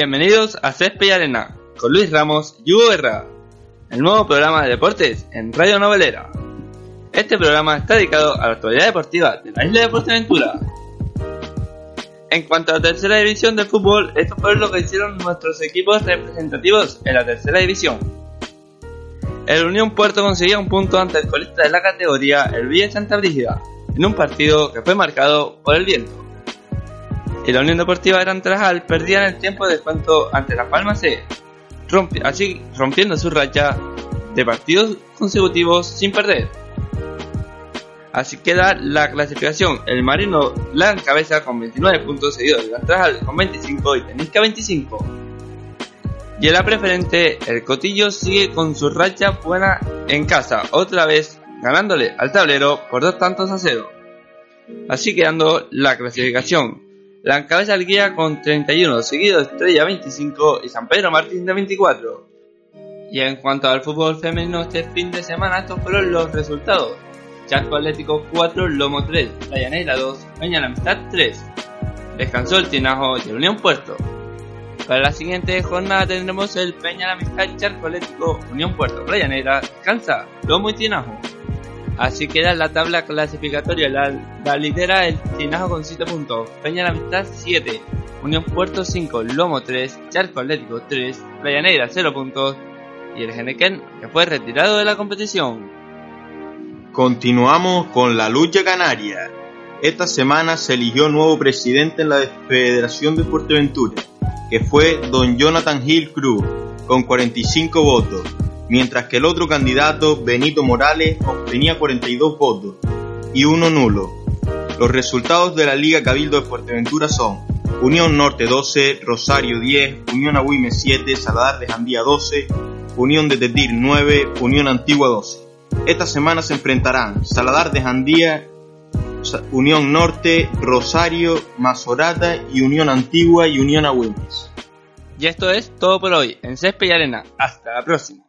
Bienvenidos a Césped y Arena, con Luis Ramos y Hugo Guerra, el nuevo programa de deportes en Radio Novelera. Este programa está dedicado a la actualidad deportiva de la isla de Portaventura. En cuanto a la tercera división del fútbol, esto fue lo que hicieron nuestros equipos representativos en la tercera división. El Unión Puerto consiguió un punto ante el colista de la categoría, el Villa Santa Brígida, en un partido que fue marcado por el viento y la Unión Deportiva Gran Trajal perdían el tiempo de descuento ante la Palma C, así rompiendo su racha de partidos consecutivos sin perder. Así queda la clasificación. El Marino la encabeza con 29 puntos, seguido de Gran Trajal con 25 y Tenisca 25. Y en la preferente, el Cotillo sigue con su racha buena en casa, otra vez ganándole al tablero por dos tantos a cero. Así quedando la clasificación. La encabeza el guía con 31, seguido Estrella 25 y San Pedro Martín de 24. Y en cuanto al fútbol femenino este fin de semana, estos fueron los resultados. Chaco Atlético 4, Lomo 3, Playa 2, Peña la Amistad 3. Descansó el Tinajo y el Unión Puerto. Para la siguiente jornada tendremos el Peña la Amistad, Charco Atlético, Unión Puerto, Playa Negra, Descansa, Lomo y Tinajo. Así queda la tabla clasificatoria. La, lidera el Tinajo con 7 puntos, Peña la Amistad 7, Unión Puerto 5, Lomo 3, Charco Atlético 3, Playa Negra 0 puntos. Y el Genequén que fue retirado de la competición. Continuamos con la lucha canaria. Esta semana se eligió nuevo presidente en la Federación de Fuerteventura, que fue don Jonathan Hill Cruz, con 45 votos mientras que el otro candidato, Benito Morales, obtenía 42 votos y uno nulo. Los resultados de la Liga Cabildo de Fuerteventura son Unión Norte 12, Rosario 10, Unión Agüime 7, Saladar de Jandía 12, Unión de Tetir 9, Unión Antigua 12. Esta semana se enfrentarán Saladar de Jandía, Unión Norte, Rosario, Mazorata y Unión Antigua y Unión Agüimes. Y esto es todo por hoy en Césped y Arena. Hasta la próxima.